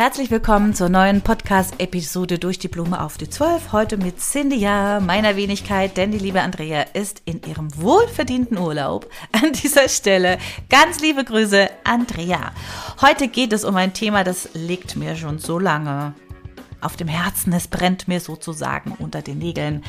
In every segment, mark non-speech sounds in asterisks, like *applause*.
Herzlich willkommen zur neuen Podcast-Episode durch die Blume auf die 12. Heute mit Cynthia, meiner Wenigkeit, denn die liebe Andrea ist in ihrem wohlverdienten Urlaub. *laughs* An dieser Stelle ganz liebe Grüße, Andrea. Heute geht es um ein Thema, das liegt mir schon so lange auf dem Herzen. Es brennt mir sozusagen unter den Nägeln.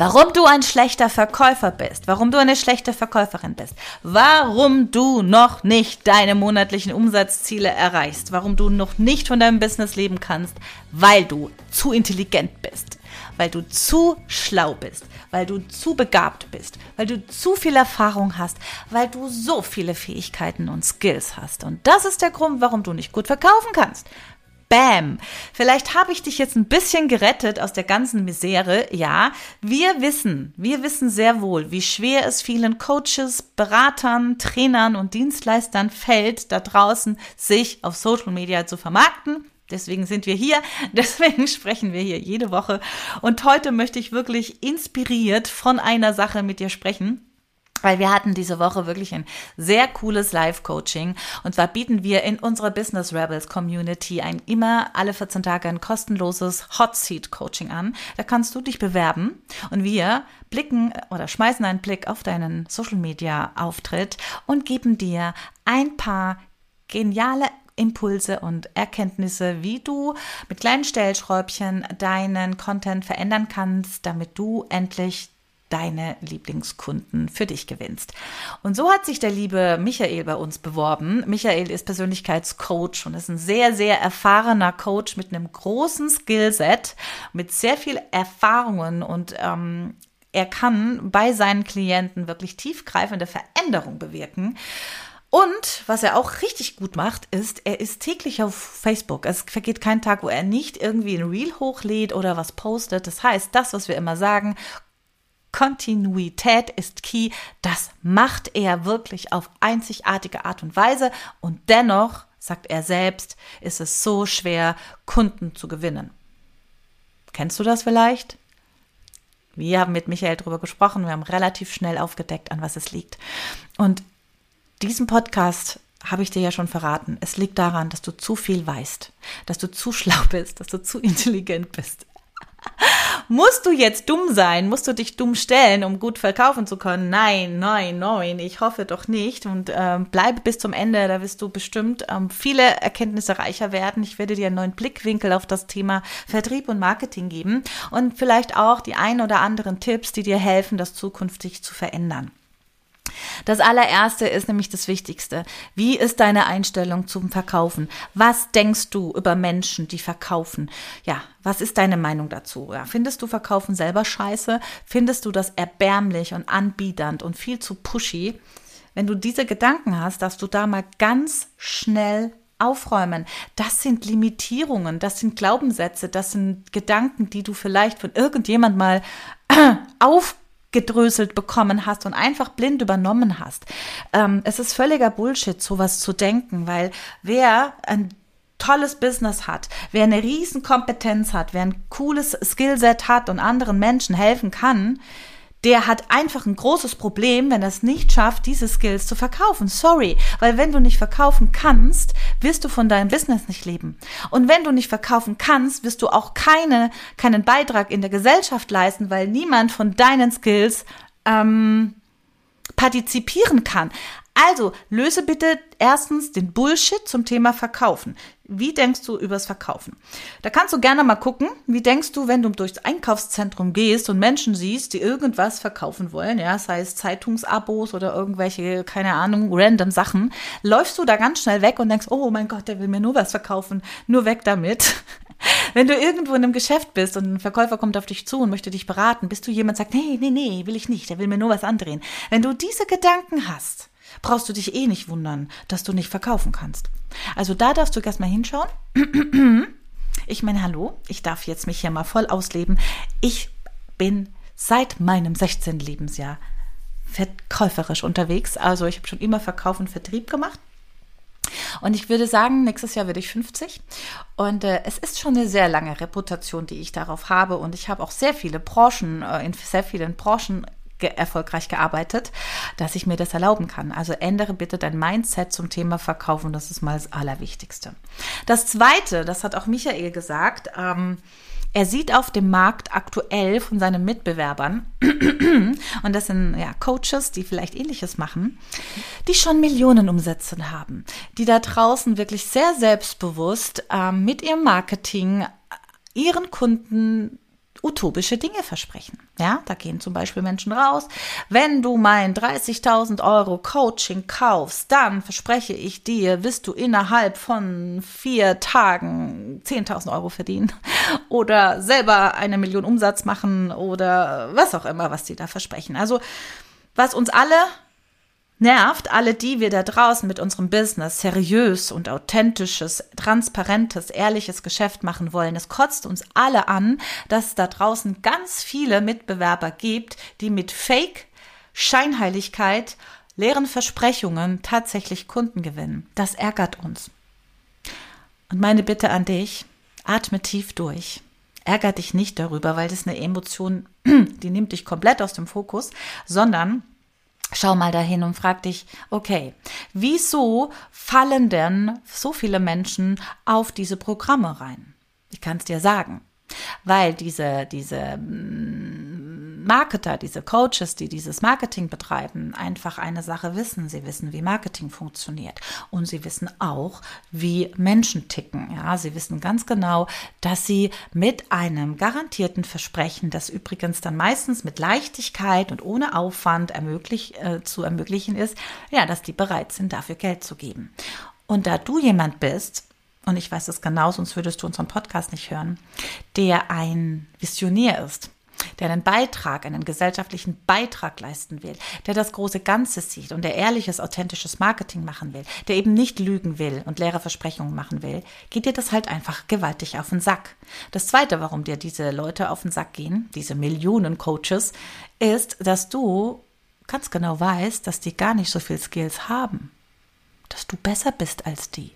Warum du ein schlechter Verkäufer bist, warum du eine schlechte Verkäuferin bist, warum du noch nicht deine monatlichen Umsatzziele erreichst, warum du noch nicht von deinem Business leben kannst, weil du zu intelligent bist, weil du zu schlau bist, weil du zu begabt bist, weil du zu viel Erfahrung hast, weil du so viele Fähigkeiten und Skills hast. Und das ist der Grund, warum du nicht gut verkaufen kannst, Bam. Vielleicht habe ich dich jetzt ein bisschen gerettet aus der ganzen Misere. Ja, wir wissen, wir wissen sehr wohl, wie schwer es vielen Coaches, Beratern, Trainern und Dienstleistern fällt, da draußen sich auf Social Media zu vermarkten. Deswegen sind wir hier, *laughs* deswegen sprechen wir hier jede Woche. Und heute möchte ich wirklich inspiriert von einer Sache mit dir sprechen weil wir hatten diese Woche wirklich ein sehr cooles Live-Coaching. Und zwar bieten wir in unserer Business Rebels Community ein immer alle 14 Tage ein kostenloses Hot Seat Coaching an. Da kannst du dich bewerben und wir blicken oder schmeißen einen Blick auf deinen Social Media Auftritt und geben dir ein paar geniale Impulse und Erkenntnisse, wie du mit kleinen Stellschräubchen deinen Content verändern kannst, damit du endlich deine Lieblingskunden für dich gewinnst. Und so hat sich der liebe Michael bei uns beworben. Michael ist Persönlichkeitscoach und ist ein sehr, sehr erfahrener Coach mit einem großen Skillset, mit sehr viel Erfahrungen und ähm, er kann bei seinen Klienten wirklich tiefgreifende Veränderungen bewirken. Und was er auch richtig gut macht, ist, er ist täglich auf Facebook. Es vergeht kein Tag, wo er nicht irgendwie ein Reel hochlädt oder was postet. Das heißt, das, was wir immer sagen, Kontinuität ist key. Das macht er wirklich auf einzigartige Art und Weise. Und dennoch, sagt er selbst, ist es so schwer, Kunden zu gewinnen. Kennst du das vielleicht? Wir haben mit Michael darüber gesprochen. Wir haben relativ schnell aufgedeckt, an was es liegt. Und diesen Podcast habe ich dir ja schon verraten. Es liegt daran, dass du zu viel weißt, dass du zu *laughs* schlau bist, dass du zu intelligent bist. Musst du jetzt dumm sein? Musst du dich dumm stellen, um gut verkaufen zu können? Nein, nein, nein, ich hoffe doch nicht. Und ähm, bleibe bis zum Ende, da wirst du bestimmt ähm, viele Erkenntnisse reicher werden. Ich werde dir einen neuen Blickwinkel auf das Thema Vertrieb und Marketing geben und vielleicht auch die ein oder anderen Tipps, die dir helfen, das zukünftig zu verändern. Das allererste ist nämlich das Wichtigste. Wie ist deine Einstellung zum Verkaufen? Was denkst du über Menschen, die verkaufen? Ja, was ist deine Meinung dazu? Ja, findest du Verkaufen selber scheiße? Findest du das erbärmlich und anbiedernd und viel zu pushy? Wenn du diese Gedanken hast, darfst du da mal ganz schnell aufräumen. Das sind Limitierungen, das sind Glaubenssätze, das sind Gedanken, die du vielleicht von irgendjemand mal *clears throat* auf gedröselt bekommen hast und einfach blind übernommen hast. Ähm, es ist völliger Bullshit, sowas zu denken, weil wer ein tolles Business hat, wer eine riesen Kompetenz hat, wer ein cooles Skillset hat und anderen Menschen helfen kann, der hat einfach ein großes Problem, wenn er es nicht schafft, diese Skills zu verkaufen. Sorry, weil wenn du nicht verkaufen kannst, wirst du von deinem Business nicht leben. Und wenn du nicht verkaufen kannst, wirst du auch keine, keinen Beitrag in der Gesellschaft leisten, weil niemand von deinen Skills ähm, partizipieren kann. Also löse bitte erstens den Bullshit zum Thema Verkaufen. Wie denkst du übers Verkaufen? Da kannst du gerne mal gucken, wie denkst du, wenn du durchs Einkaufszentrum gehst und Menschen siehst, die irgendwas verkaufen wollen, ja, sei es Zeitungsabos oder irgendwelche, keine Ahnung, random Sachen, läufst du da ganz schnell weg und denkst, oh mein Gott, der will mir nur was verkaufen, nur weg damit. *laughs* Wenn du irgendwo in einem Geschäft bist und ein Verkäufer kommt auf dich zu und möchte dich beraten, bist du jemand, sagt, nee, nee, nee, will ich nicht, der will mir nur was andrehen. Wenn du diese Gedanken hast, brauchst du dich eh nicht wundern, dass du nicht verkaufen kannst. Also da darfst du erstmal hinschauen. *clears throat* Ich meine, hallo, ich darf jetzt mich hier mal voll ausleben. Ich bin seit meinem 16. Lebensjahr verkäuferisch unterwegs. Also ich habe schon immer Verkauf und Vertrieb gemacht. Und ich würde sagen, nächstes Jahr werde ich 50. Und äh, es ist schon eine sehr lange Reputation, die ich darauf habe. Und ich habe auch sehr viele Branchen, äh, in sehr vielen Branchen ge erfolgreich gearbeitet, dass ich mir das erlauben kann. Also ändere bitte dein Mindset zum Thema Verkaufen. Das ist mal das Allerwichtigste. Das Zweite, das hat auch Michael gesagt, ähm, er sieht auf dem Markt aktuell von seinen Mitbewerbern, *clears throat* und das sind ja Coaches, die vielleicht ähnliches machen, die schon Millionen Umsätze haben, die da draußen wirklich sehr selbstbewusst äh, mit ihrem Marketing ihren Kunden utopische Dinge versprechen. Ja, da gehen zum Beispiel Menschen raus. Wenn du mein 30.000 Euro Coaching kaufst, dann verspreche ich dir, wirst du innerhalb von vier Tagen 10.000 Euro verdienen *laughs* oder selber eine Million Umsatz machen oder was auch immer, was die da versprechen. Also, was uns alle nervt alle die wir da draußen mit unserem Business seriös und authentisches, transparentes, ehrliches Geschäft machen wollen. Es kotzt uns alle an, dass es da draußen ganz viele Mitbewerber gibt, die mit Fake, Scheinheiligkeit, leeren Versprechungen tatsächlich Kunden gewinnen. Das ärgert uns. Und meine Bitte an dich, atme tief durch. Ärger dich nicht darüber, weil das eine Emotion, *clears throat* die nimmt dich komplett aus dem Fokus, sondern Schau mal dahin und frag dich, okay, wieso fallen denn so viele Menschen auf diese Programme rein? Ich kann es dir sagen, weil diese, diese Marketer, diese Coaches, die dieses Marketing betreiben, einfach eine Sache wissen. Sie wissen, wie Marketing funktioniert. Und sie wissen auch, wie Menschen ticken. Ja, sie wissen ganz genau, dass sie mit einem garantierten Versprechen, das übrigens dann meistens mit Leichtigkeit und ohne Aufwand ermöglich, äh, zu ermöglichen ist, ja, dass die bereit sind, dafür Geld zu geben. Und da du jemand bist, und ich weiß es genau, sonst würdest du unseren Podcast nicht hören, der ein Visionär ist, der einen Beitrag, einen gesellschaftlichen Beitrag leisten will, der das große Ganze sieht und der ehrliches, authentisches Marketing machen will, der eben nicht lügen will und leere Versprechungen machen will, geht dir das halt einfach gewaltig auf den Sack. Das zweite, warum dir diese Leute auf den Sack gehen, diese Millionen Coaches, ist, dass du ganz genau weißt, dass die gar nicht so viel Skills haben, dass du besser bist als die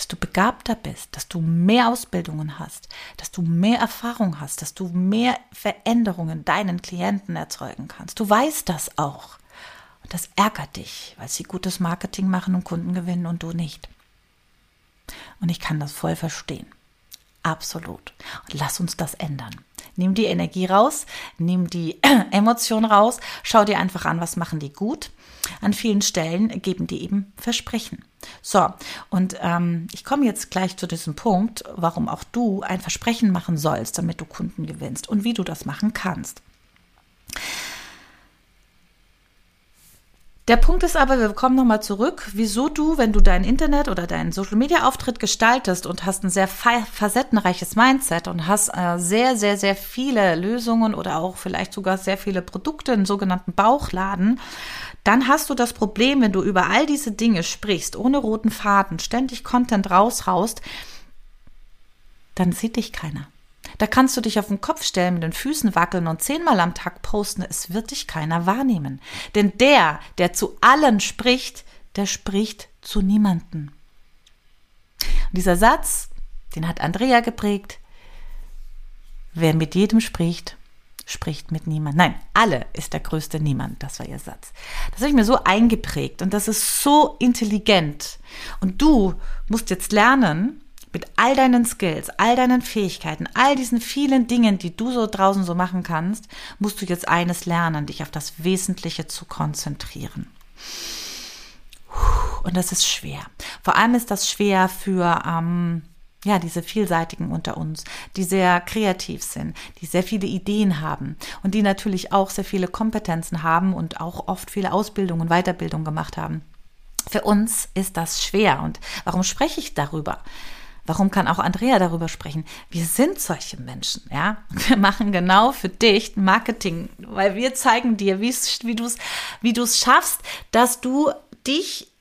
dass du begabter bist, dass du mehr Ausbildungen hast, dass du mehr Erfahrung hast, dass du mehr Veränderungen deinen Klienten erzeugen kannst. Du weißt das auch. Und das ärgert dich, weil sie gutes Marketing machen und Kunden gewinnen und du nicht. Und ich kann das voll verstehen. Absolut. Und lass uns das ändern. Nimm die Energie raus, nimm die *clears throat* Emotion raus, schau dir einfach an, was machen die gut. An vielen Stellen geben die eben Versprechen. So, und ähm, ich komme jetzt gleich zu diesem Punkt, warum auch du ein Versprechen machen sollst, damit du Kunden gewinnst und wie du das machen kannst. Der Punkt ist aber, wir kommen nochmal zurück, wieso du, wenn du dein Internet oder deinen Social Media Auftritt gestaltest und hast ein sehr facettenreiches Mindset und hast äh, sehr, sehr, sehr viele Lösungen oder auch vielleicht sogar sehr viele Produkte, einen sogenannten Bauchladen, dann hast du das Problem, wenn du über all diese Dinge sprichst, ohne roten Faden, ständig Content raushaust, dann sieht dich keiner. Da kannst du dich auf den Kopf stellen, mit den Füßen wackeln und zehnmal am Tag posten. Es wird dich keiner wahrnehmen. Denn der, der zu allen spricht, der spricht zu niemanden. Und dieser Satz, den hat Andrea geprägt. Wer mit jedem spricht, spricht mit niemand. Nein, alle ist der größte Niemand. Das war ihr Satz. Das habe ich mir so eingeprägt und das ist so intelligent. Und du musst jetzt lernen, mit all deinen Skills, all deinen Fähigkeiten, all diesen vielen Dingen, die du so draußen so machen kannst, musst du jetzt eines lernen, dich auf das Wesentliche zu konzentrieren. Und das ist schwer. Vor allem ist das schwer für ähm, ja, diese vielseitigen unter uns, die sehr kreativ sind, die sehr viele Ideen haben und die natürlich auch sehr viele Kompetenzen haben und auch oft viele Ausbildungen und Weiterbildung gemacht haben. Für uns ist das schwer. Und warum spreche ich darüber? Warum kann auch Andrea darüber sprechen? Wir sind solche Menschen, ja. Wir machen genau für dich Marketing, weil wir zeigen dir, wie du es, wie du es schaffst, dass du dich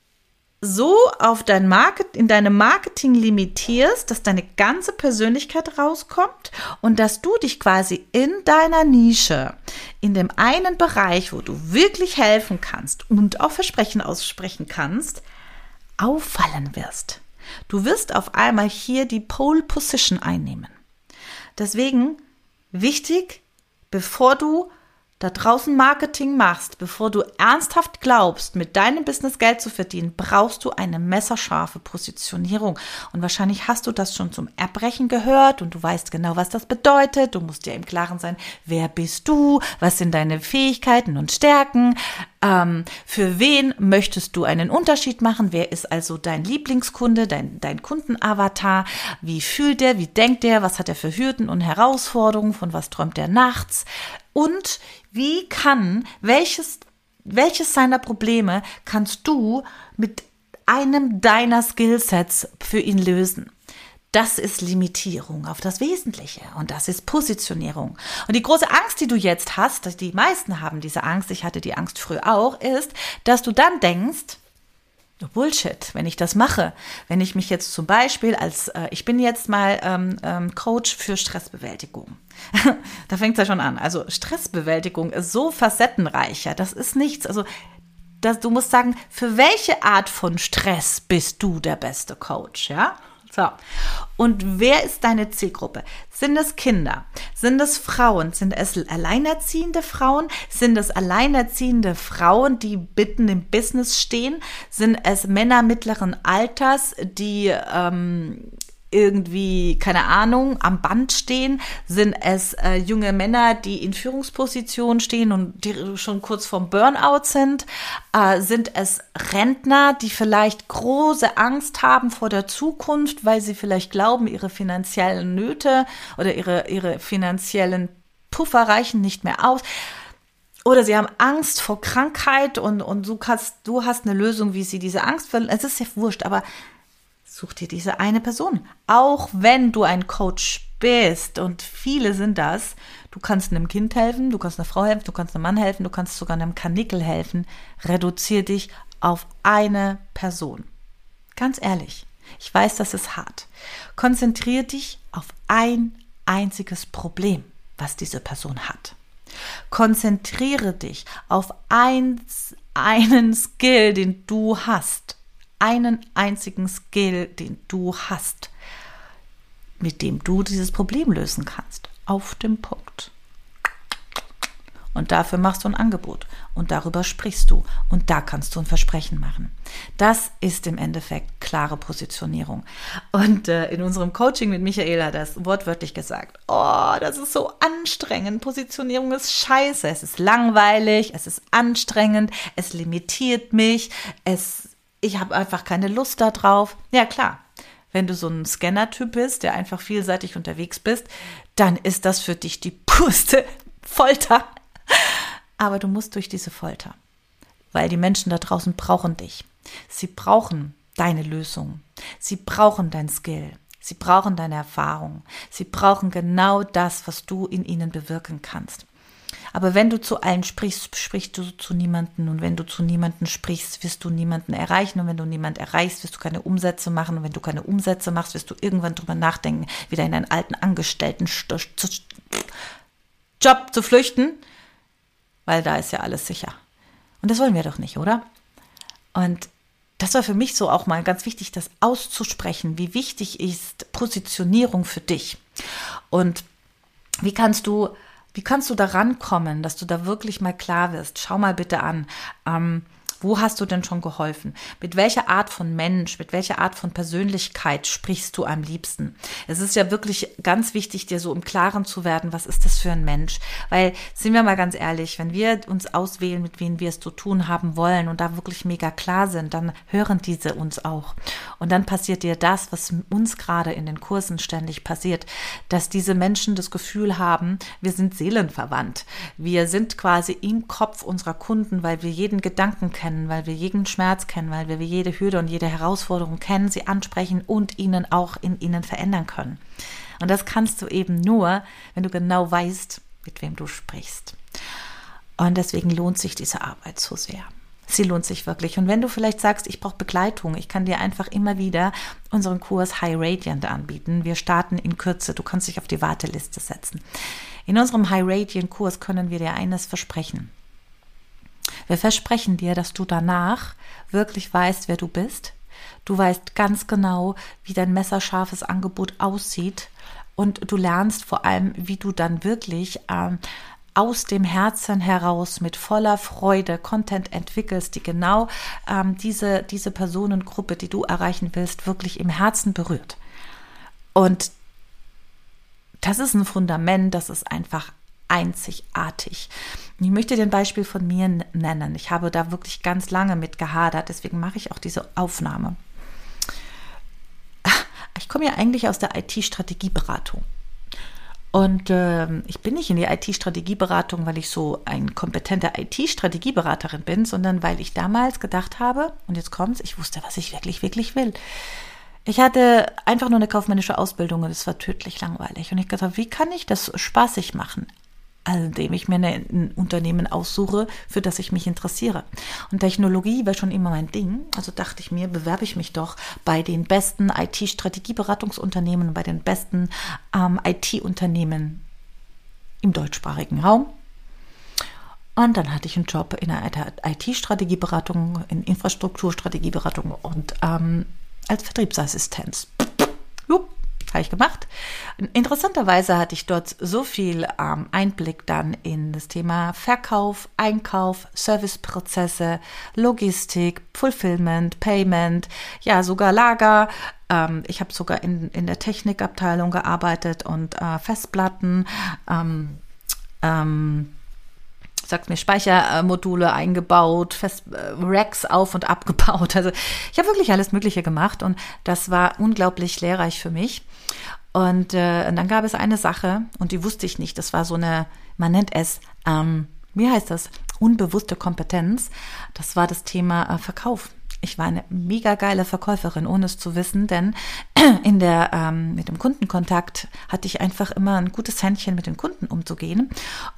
so auf dein Market, in deinem Marketing limitierst, dass deine ganze Persönlichkeit rauskommt und dass du dich quasi in deiner Nische, in dem einen Bereich, wo du wirklich helfen kannst und auch Versprechen aussprechen kannst, auffallen wirst. Du wirst auf einmal hier die Pole Position einnehmen. Deswegen wichtig, bevor du da draußen Marketing machst, bevor du ernsthaft glaubst, mit deinem Business Geld zu verdienen, brauchst du eine messerscharfe Positionierung. Und wahrscheinlich hast du das schon zum Erbrechen gehört und du weißt genau, was das bedeutet. Du musst dir im Klaren sein, wer bist du, was sind deine Fähigkeiten und Stärken, ähm, für wen möchtest du einen Unterschied machen, wer ist also dein Lieblingskunde, dein, dein Kundenavatar, wie fühlt er, wie denkt er, was hat er für Hürden und Herausforderungen, von was träumt er nachts, und wie kann, welches, welches seiner Probleme kannst du mit einem deiner Skillsets für ihn lösen? Das ist Limitierung auf das Wesentliche und das ist Positionierung. Und die große Angst, die du jetzt hast, die meisten haben diese Angst, ich hatte die Angst früher auch, ist, dass du dann denkst, Bullshit, wenn ich das mache. Wenn ich mich jetzt zum Beispiel als, äh, ich bin jetzt mal ähm, ähm, Coach für Stressbewältigung. *laughs* da fängt es ja schon an. Also Stressbewältigung ist so facettenreicher. Das ist nichts. Also das, du musst sagen, für welche Art von Stress bist du der beste Coach, ja? So. Und wer ist deine Zielgruppe? Sind es Kinder? Sind es Frauen? Sind es alleinerziehende Frauen? Sind es alleinerziehende Frauen, die bitten im Business stehen? Sind es Männer mittleren Alters, die ähm, irgendwie, keine Ahnung, am Band stehen? Sind es äh, junge Männer, die in Führungspositionen stehen und die schon kurz vorm Burnout sind? Äh, sind es Rentner, die vielleicht große Angst haben vor der Zukunft, weil sie vielleicht glauben, ihre finanziellen Nöte oder ihre, ihre finanziellen Puffer reichen nicht mehr aus? Oder sie haben Angst vor Krankheit und, und du, hast, du hast eine Lösung, wie sie diese Angst verlieren. Es ist ja wurscht, aber Such dir diese eine Person. Auch wenn du ein Coach bist und viele sind das, du kannst einem Kind helfen, du kannst einer Frau helfen, du kannst einem Mann helfen, du kannst sogar einem Kanickel helfen. Reduzier dich auf eine Person. Ganz ehrlich, ich weiß, das ist hart. Konzentrier dich auf ein einziges Problem, was diese Person hat. Konzentriere dich auf eins, einen Skill, den du hast einen einzigen Skill, den du hast, mit dem du dieses Problem lösen kannst. Auf dem Punkt. Und dafür machst du ein Angebot und darüber sprichst du und da kannst du ein Versprechen machen. Das ist im Endeffekt klare Positionierung. Und äh, in unserem Coaching mit Michael hat das wortwörtlich gesagt, oh, das ist so anstrengend. Positionierung ist scheiße. Es ist langweilig, es ist anstrengend, es limitiert mich, es ich habe einfach keine Lust darauf. Ja, klar. Wenn du so ein Scanner-Typ bist, der einfach vielseitig unterwegs bist, dann ist das für dich die purste Folter. Aber du musst durch diese Folter, weil die Menschen da draußen brauchen dich. Sie brauchen deine Lösung. Sie brauchen dein Skill. Sie brauchen deine Erfahrung. Sie brauchen genau das, was du in ihnen bewirken kannst. Aber wenn du zu allen sprichst, sprichst du zu niemanden. Und wenn du zu niemanden sprichst, wirst du niemanden erreichen. Und wenn du niemanden erreichst, wirst du keine Umsätze machen. Und wenn du keine Umsätze machst, wirst du irgendwann drüber nachdenken, wieder in einen alten Angestellten Job zu flüchten. Weil da ist ja alles sicher. Und das wollen wir doch nicht, oder? Und das war für mich so auch mal ganz wichtig, das auszusprechen. Wie wichtig ist Positionierung für dich? Und wie kannst du wie kannst du da rankommen, dass du da wirklich mal klar wirst? Schau mal bitte an. Ähm, Wo hast du denn schon geholfen? Mit welcher Art von Mensch, mit welcher Art von Persönlichkeit sprichst du am liebsten? Es ist ja wirklich ganz wichtig, dir so im Klaren zu werden, was ist das für ein Mensch? Weil, sind wir mal ganz ehrlich, wenn wir uns auswählen, mit wem wir es zu tun haben wollen und da wirklich mega klar sind, dann hören diese uns auch. Und dann passiert dir das, was uns gerade in den Kursen ständig passiert, dass diese Menschen das Gefühl haben, wir sind seelenverwandt. Wir sind quasi im Kopf unserer Kunden, weil wir jeden Gedanken kennen kennen, weil wir jeden Schmerz kennen, weil wir jede Hürde und jede Herausforderung kennen, sie ansprechen und ihnen auch in ihnen verändern können. Und das kannst du eben nur, wenn du genau weißt, mit wem du sprichst. Und deswegen lohnt sich diese Arbeit so sehr. Sie lohnt sich wirklich. Und wenn du vielleicht sagst, ich brauche Begleitung, ich kann dir einfach immer wieder unseren Kurs High Radiant anbieten. Wir starten in Kürze. Du kannst dich auf die Warteliste setzen. In unserem High Radiant Kurs können wir dir eines versprechen. Wir versprechen dir, dass du danach wirklich weißt, wer du bist. Du weißt ganz genau, wie dein messerscharfes Angebot aussieht. Und du lernst vor allem, wie du dann wirklich ähm, aus dem Herzen heraus mit voller Freude Content entwickelst, die genau ähm, diese, diese Personengruppe, die du erreichen willst, wirklich im Herzen berührt. Und das ist ein Fundament, das ist einfach einzigartig. Ich möchte dir ein Beispiel von mir nennen. Ich habe da wirklich ganz lange mit gehadert, deswegen mache ich auch diese Aufnahme. *laughs* Ich komme ja eigentlich aus der IT-Strategieberatung. Und äh, ich bin nicht in die IT-Strategieberatung, weil ich so ein kompetenter IT-Strategieberaterin bin, sondern weil ich damals gedacht habe, und jetzt kommt's, ich wusste, was ich wirklich, wirklich will. Ich hatte einfach nur eine kaufmännische Ausbildung und es war tödlich langweilig. Und ich dachte, wie kann ich das spaßig machen? Indem ich mir ein Unternehmen aussuche, für das ich mich interessiere. Und Technologie war schon immer mein Ding. Also dachte ich mir, bewerbe ich mich doch bei den besten IT-Strategieberatungsunternehmen, bei den besten ähm, IT-Unternehmen im deutschsprachigen Raum. Und dann hatte ich einen Job in einer IT-Strategieberatung, in Infrastrukturstrategieberatung und ähm, als Vertriebsassistenz. Jupp habe ich gemacht. Interessanterweise hatte ich dort so viel ähm, Einblick dann in das Thema Verkauf, Einkauf, Serviceprozesse, Logistik, Fulfillment, Payment, ja sogar Lager. Ähm, ich habe sogar in, in der Technikabteilung gearbeitet und äh, Festplatten. Ähm, sagt mir, Speichermodule eingebaut, Fest, äh, Racks auf und abgebaut. *laughs* Also ich habe wirklich alles Mögliche gemacht und das war unglaublich lehrreich für mich. Und, äh, und dann gab es eine Sache und die wusste ich nicht. Das war so eine, man nennt es, ähm, wie heißt das? Unbewusste Kompetenz. Das war das Thema äh, Verkauf. Ich war eine mega geile Verkäuferin, ohne es zu wissen, denn *clears throat* in der ähm, mit dem Kundenkontakt hatte ich einfach immer ein gutes Händchen mit den Kunden umzugehen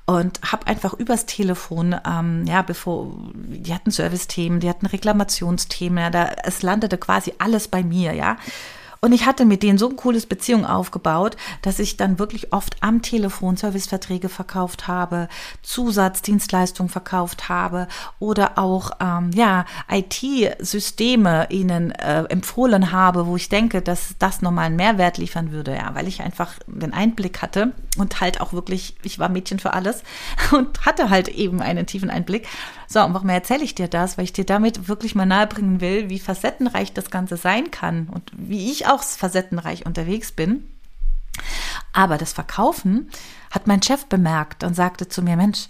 und habe einfach übers Telefon, ähm, ja, bevor die hatten Service-Themen, die hatten Reklamationsthemen, ja, da es landete quasi alles bei mir, ja. Und ich hatte mit denen so ein cooles Beziehung aufgebaut, dass ich dann wirklich oft am Telefon Serviceverträge verkauft habe, Zusatzdienstleistungen verkauft habe oder auch ähm, ja IT-Systeme ihnen äh, empfohlen habe, wo ich denke, dass das nochmal einen Mehrwert liefern würde, ja, weil ich einfach den Einblick hatte und halt auch wirklich, ich war Mädchen für alles *laughs* und hatte halt eben einen tiefen Einblick. So, und warum erzähle ich dir das? Weil ich dir damit wirklich mal nahebringen will, wie facettenreich das Ganze sein kann und wie ich auch facettenreich unterwegs bin. Aber das Verkaufen hat mein Chef bemerkt und sagte zu mir, Mensch,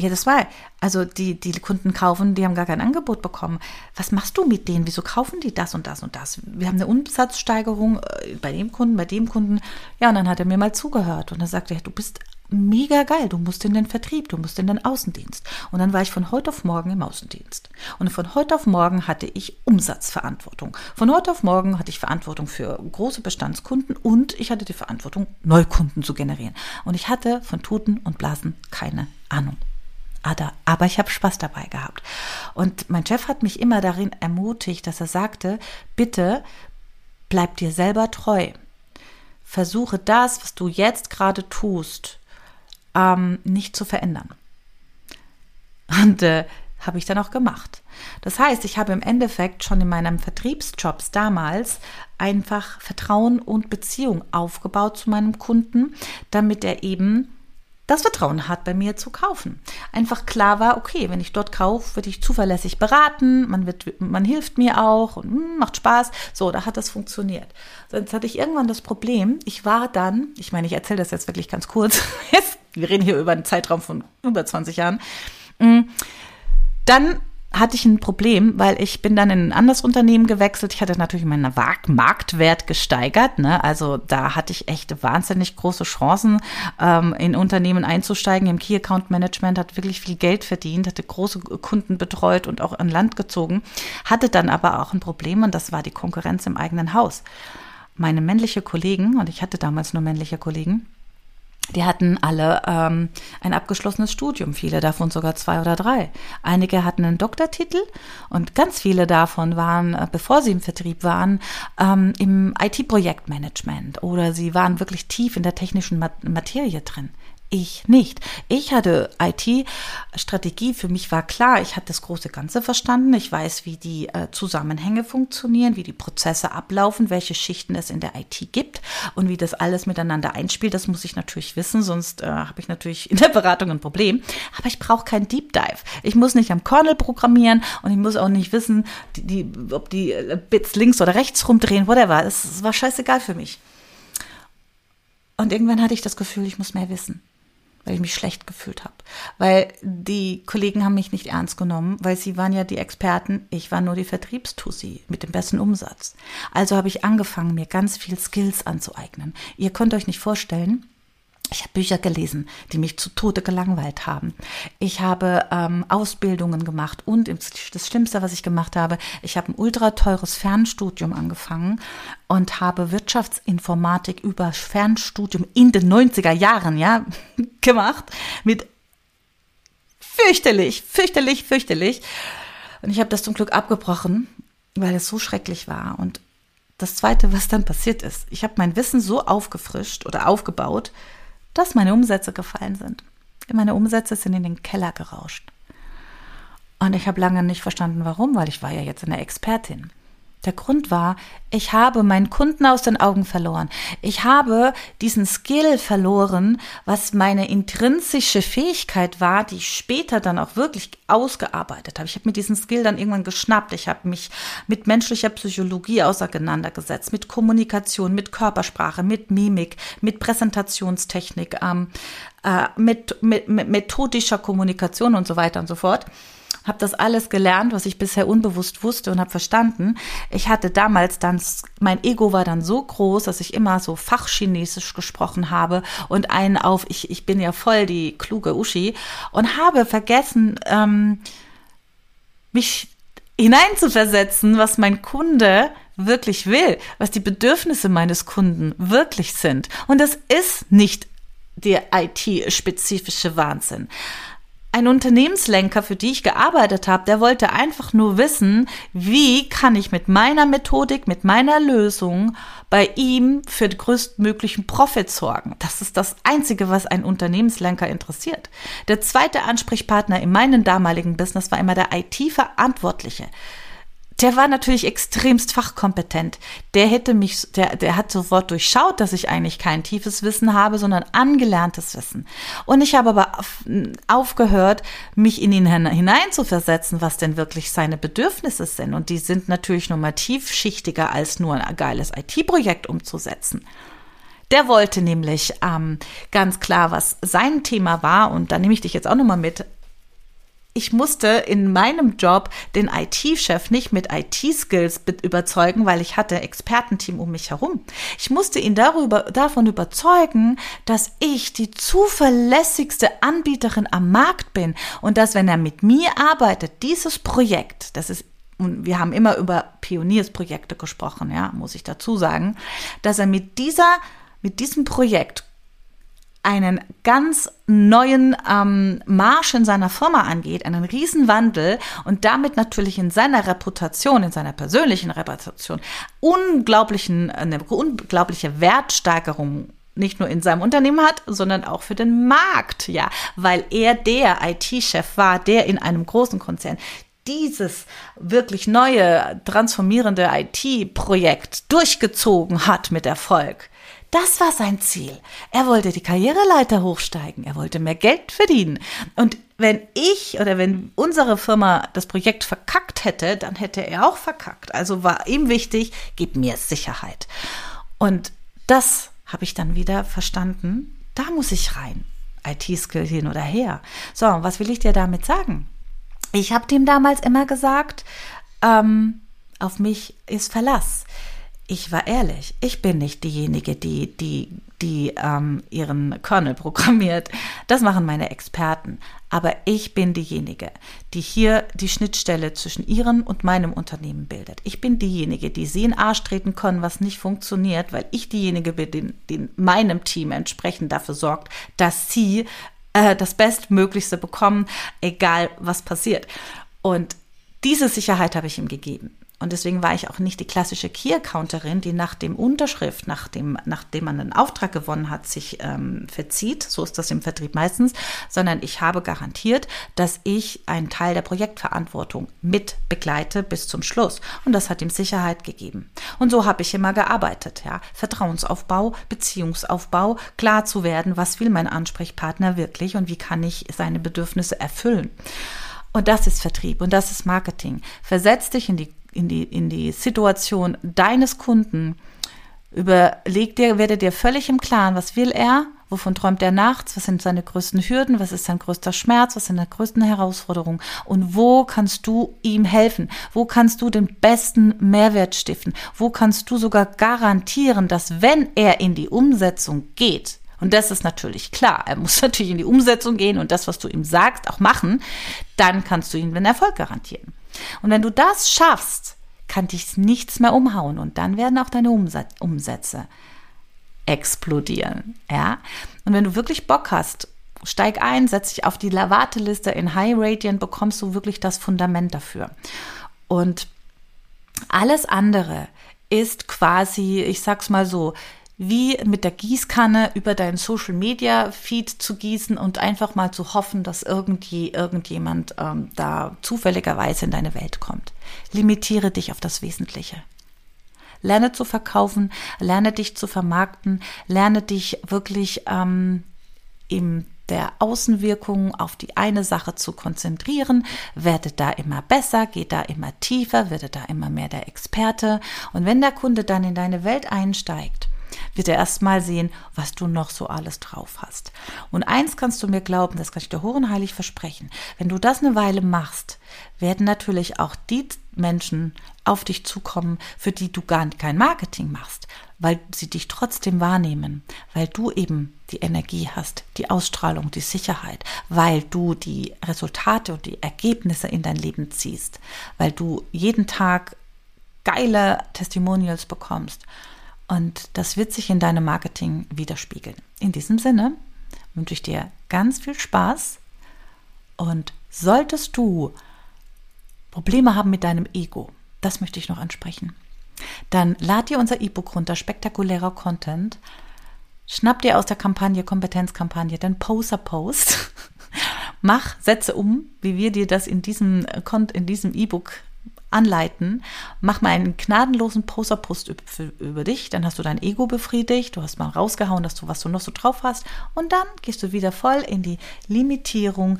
ja, das war, also die, die Kunden kaufen, die haben gar kein Angebot bekommen. Was machst du mit denen? Wieso kaufen die das und das und das? Wir haben eine Umsatzsteigerung äh, bei dem Kunden, bei dem Kunden. Ja, und dann hat er mir mal zugehört und er sagte, ja, du bist mega geil, du musst in den Vertrieb, du musst in den Außendienst. Und dann war ich von heute auf morgen im Außendienst. Und von heute auf morgen hatte ich Umsatzverantwortung. Von heute auf morgen hatte ich Verantwortung für große Bestandskunden und ich hatte die Verantwortung, Neukunden zu generieren. Und ich hatte von Tuten und Blasen keine Ahnung. Aber ich habe Spaß dabei gehabt. Und mein Chef hat mich immer darin ermutigt, dass er sagte, bitte bleib dir selber treu. Versuche das, was du jetzt gerade tust, ähm, nicht zu verändern. Und äh, habe ich dann auch gemacht. Das heißt, ich habe im Endeffekt schon in meinem Vertriebsjobs damals einfach Vertrauen und Beziehung aufgebaut zu meinem Kunden, damit er eben das Vertrauen hat, bei mir zu kaufen. Einfach klar war, okay, wenn ich dort kaufe, werde ich zuverlässig beraten, man, wird, man hilft mir auch und hm, macht Spaß. So, da hat das funktioniert. Sonst hatte ich irgendwann das Problem, ich war dann, ich meine, ich erzähle das jetzt wirklich ganz kurz, *laughs* wir reden hier über einen Zeitraum von über 20 Jahren, hm, dann hatte ich ein Problem, weil ich bin dann in ein anderes Unternehmen gewechselt. Ich hatte natürlich meinen Marktwert gesteigert. Ne? Also da hatte ich echt wahnsinnig große Chancen, ähm, in Unternehmen einzusteigen. Im Key Account Management hat wirklich viel Geld verdient, hatte große Kunden betreut und auch an Land gezogen. Hatte dann aber auch ein Problem und das war die Konkurrenz im eigenen Haus. Meine männliche Kollegen, und ich hatte damals nur männliche Kollegen, die hatten alle ähm, ein abgeschlossenes Studium, viele davon sogar zwei oder drei. Einige hatten einen Doktortitel und ganz viele davon waren, äh, bevor sie im Vertrieb waren, ähm, im IT-Projektmanagement oder sie waren wirklich tief in der technischen Materie drin. Ich nicht. Ich hatte IT-Strategie, für mich war klar, ich hatte das große Ganze verstanden. Ich weiß, wie die äh, Zusammenhänge funktionieren, wie die Prozesse ablaufen, welche Schichten es in der IT gibt und wie das alles miteinander einspielt. Das muss ich natürlich wissen, sonst äh, habe ich natürlich in der Beratung ein Problem. Aber ich brauche keinen Deep Dive. Ich muss nicht am Kernel programmieren und ich muss auch nicht wissen, die, die, ob die äh, Bits links oder rechts rumdrehen, whatever. Das war scheißegal für mich. Und irgendwann hatte ich das Gefühl, ich muss mehr wissen weil ich mich schlecht gefühlt habe. Weil die Kollegen haben mich nicht ernst genommen, weil sie waren ja die Experten, ich war nur die Vertriebstussi mit dem besten Umsatz. Also habe ich angefangen, mir ganz viel Skills anzueignen. Ihr könnt euch nicht vorstellen, ich habe Bücher gelesen, die mich zu Tode gelangweilt haben. Ich habe ähm, Ausbildungen gemacht und das Schlimmste, was ich gemacht habe, ich habe ein ultra teures Fernstudium angefangen und habe Wirtschaftsinformatik über Fernstudium in den 90er Jahren, ja, *laughs* gemacht mit fürchterlich, fürchterlich, fürchterlich. Und ich habe das zum Glück abgebrochen, weil es so schrecklich war. Und das Zweite, was dann passiert ist, ich habe mein Wissen so aufgefrischt oder aufgebaut, dass meine Umsätze gefallen sind. Meine Umsätze sind in den Keller gerauscht. Und ich habe lange nicht verstanden, warum, weil ich war ja jetzt eine Expertin. Der Grund war, ich habe meinen Kunden aus den Augen verloren. Ich habe diesen Skill verloren, was meine intrinsische Fähigkeit war, die ich später dann auch wirklich ausgearbeitet habe. Ich habe mir diesen Skill dann irgendwann geschnappt. Ich habe mich mit menschlicher Psychologie auseinandergesetzt, mit Kommunikation, mit Körpersprache, mit Mimik, mit Präsentationstechnik, ähm, äh, mit, mit, mit methodischer Kommunikation und so weiter und so fort habe das alles gelernt, was ich bisher unbewusst wusste und habe verstanden. Ich hatte damals dann, mein Ego war dann so groß, dass ich immer so Fachchinesisch gesprochen habe und einen auf, ich, ich bin ja voll die kluge Uschi und habe vergessen, ähm, mich hineinzuversetzen, was mein Kunde wirklich will, was die Bedürfnisse meines Kunden wirklich sind. Und das ist nicht der IT-spezifische Wahnsinn ein Unternehmenslenker, für die ich gearbeitet habe, der wollte einfach nur wissen, wie kann ich mit meiner Methodik, mit meiner Lösung bei ihm für den größtmöglichen Profit sorgen. Das ist das Einzige, was ein Unternehmenslenker interessiert. Der zweite Ansprechpartner in meinem damaligen Business war immer der IT-Verantwortliche der war natürlich extremst fachkompetent. Der hätte mich, der, der hat sofort durchschaut, dass ich eigentlich kein tiefes Wissen habe, sondern angelerntes Wissen. Und ich habe aber aufgehört, mich in ihn hineinzuversetzen, was denn wirklich seine Bedürfnisse sind. Und die sind natürlich nur mal tiefschichtiger als nur ein geiles IT-Projekt umzusetzen. Der wollte nämlich ähm, ganz klar, was sein Thema war, und da nehme ich dich jetzt auch nochmal mit, ich musste in meinem Job den IT-Chef nicht mit IT-Skills überzeugen, weil ich hatte Expertenteam um mich herum. Ich musste ihn darüber, davon überzeugen, dass ich die zuverlässigste Anbieterin am Markt bin und dass, wenn er mit mir arbeitet, dieses Projekt, das ist und wir haben immer über Pioniersprojekte gesprochen, ja, muss ich dazu sagen, dass er mit dieser, mit diesem Projekt einen ganz neuen ähm, Marsch in seiner Firma angeht, einen Riesenwandel und damit natürlich in seiner Reputation, in seiner persönlichen Reputation unglaublichen, eine unglaubliche Wertsteigerung nicht nur in seinem Unternehmen hat, sondern auch für den Markt, ja, weil er der IT-Chef war, der in einem großen Konzern dieses wirklich neue, transformierende IT-Projekt durchgezogen hat mit Erfolg Das war sein Ziel. Er wollte die Karriereleiter hochsteigen. Er wollte mehr Geld verdienen. Und wenn ich oder wenn unsere Firma das Projekt verkackt hätte, dann hätte er auch verkackt. Also war ihm wichtig, gib mir Sicherheit. Und das habe ich dann wieder verstanden. Da muss ich rein. IT-Skill hin oder her. So, was will ich dir damit sagen? Ich habe dem damals immer gesagt, ähm, auf mich ist Verlass ich war ehrlich, ich bin nicht diejenige, die, die, die ähm, ihren Kernel programmiert. Das machen meine Experten. Aber ich bin diejenige, die hier die Schnittstelle zwischen ihren und meinem Unternehmen bildet. Ich bin diejenige, die sie in Arsch treten können, was nicht funktioniert, weil ich diejenige bin, die, die meinem Team entsprechend dafür sorgt, dass sie äh, das Bestmöglichste bekommen, egal was passiert. Und diese Sicherheit habe ich ihm gegeben. Und deswegen war ich auch nicht die klassische Key-Accounterin, die nach dem Unterschrift, nachdem, nachdem man einen Auftrag gewonnen hat, sich ähm, verzieht. So ist das im Vertrieb meistens. Sondern ich habe garantiert, dass ich einen Teil der Projektverantwortung mit begleite bis zum Schluss. Und das hat ihm Sicherheit gegeben. Und so habe ich immer gearbeitet. Ja. Vertrauensaufbau, Beziehungsaufbau, klar zu werden, was will mein Ansprechpartner wirklich und wie kann ich seine Bedürfnisse erfüllen. Und das ist Vertrieb und das ist Marketing. Versetz dich in die in die, in die Situation deines Kunden, überleg dir, werde dir völlig im Klaren, was will er, wovon träumt er nachts, was sind seine größten Hürden, was ist sein größter Schmerz, was sind seine größten Herausforderungen und wo kannst du ihm helfen, wo kannst du den besten Mehrwert stiften, wo kannst du sogar garantieren, dass wenn er in die Umsetzung geht, und das ist natürlich klar, er muss *laughs* natürlich in die Umsetzung gehen und das, was du ihm sagst, auch machen, dann kannst du ihm den Erfolg garantieren. Und wenn du das schaffst, kann dich nichts mehr umhauen und dann werden auch deine Umsätze explodieren. Ja? Und wenn du wirklich Bock hast, steig ein, setz dich auf die Warteliste in High Radiant, bekommst du wirklich das Fundament dafür. Und alles andere ist quasi, ich sag's mal so, wie mit der Gießkanne über deinen Social Media Feed zu gießen und einfach mal zu hoffen, dass irgendwie irgendjemand ähm, da zufälligerweise in deine Welt kommt. Limitiere dich auf das Wesentliche. Lerne zu verkaufen, lerne dich zu vermarkten, lerne dich wirklich ähm, im der Außenwirkung auf die eine Sache zu konzentrieren, werde da immer besser, geh da immer tiefer, werde da immer mehr der Experte. Und wenn der Kunde dann in deine Welt einsteigt, wird er erstmal sehen, was du noch so alles drauf hast. Und eins kannst du mir glauben, das kann ich dir hoch und heilig versprechen. Wenn du das eine Weile machst, werden natürlich auch die Menschen auf dich zukommen, für die du gar kein Marketing machst, weil sie dich trotzdem wahrnehmen, weil du eben die Energie hast, die Ausstrahlung, die Sicherheit, weil du die Resultate und die Ergebnisse in dein Leben ziehst, weil du jeden Tag geile Testimonials bekommst und das wird sich in deinem Marketing widerspiegeln. In diesem Sinne wünsche ich dir ganz viel Spaß und solltest du Probleme haben mit deinem Ego, das möchte ich noch ansprechen, dann lad dir unser E-Book runter, spektakulärer Content. Schnapp dir aus der Kampagne, Kompetenzkampagne, den Poser-Post. *laughs* Mach, setze um, wie wir dir das in diesem, in diesem E-Book anleiten. Mach mal einen gnadenlosen Posterpost über dich, dann hast du dein Ego befriedigt, du hast mal rausgehauen, dass du was du noch so drauf hast und dann gehst du wieder voll in die Limitierung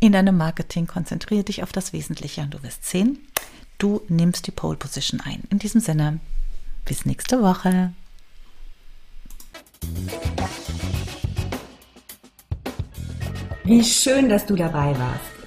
in deinem Marketing, konzentriere dich auf das Wesentliche und du wirst sehen, du nimmst die Pole Position ein. In diesem Sinne, bis nächste Woche. Wie schön, dass du dabei warst.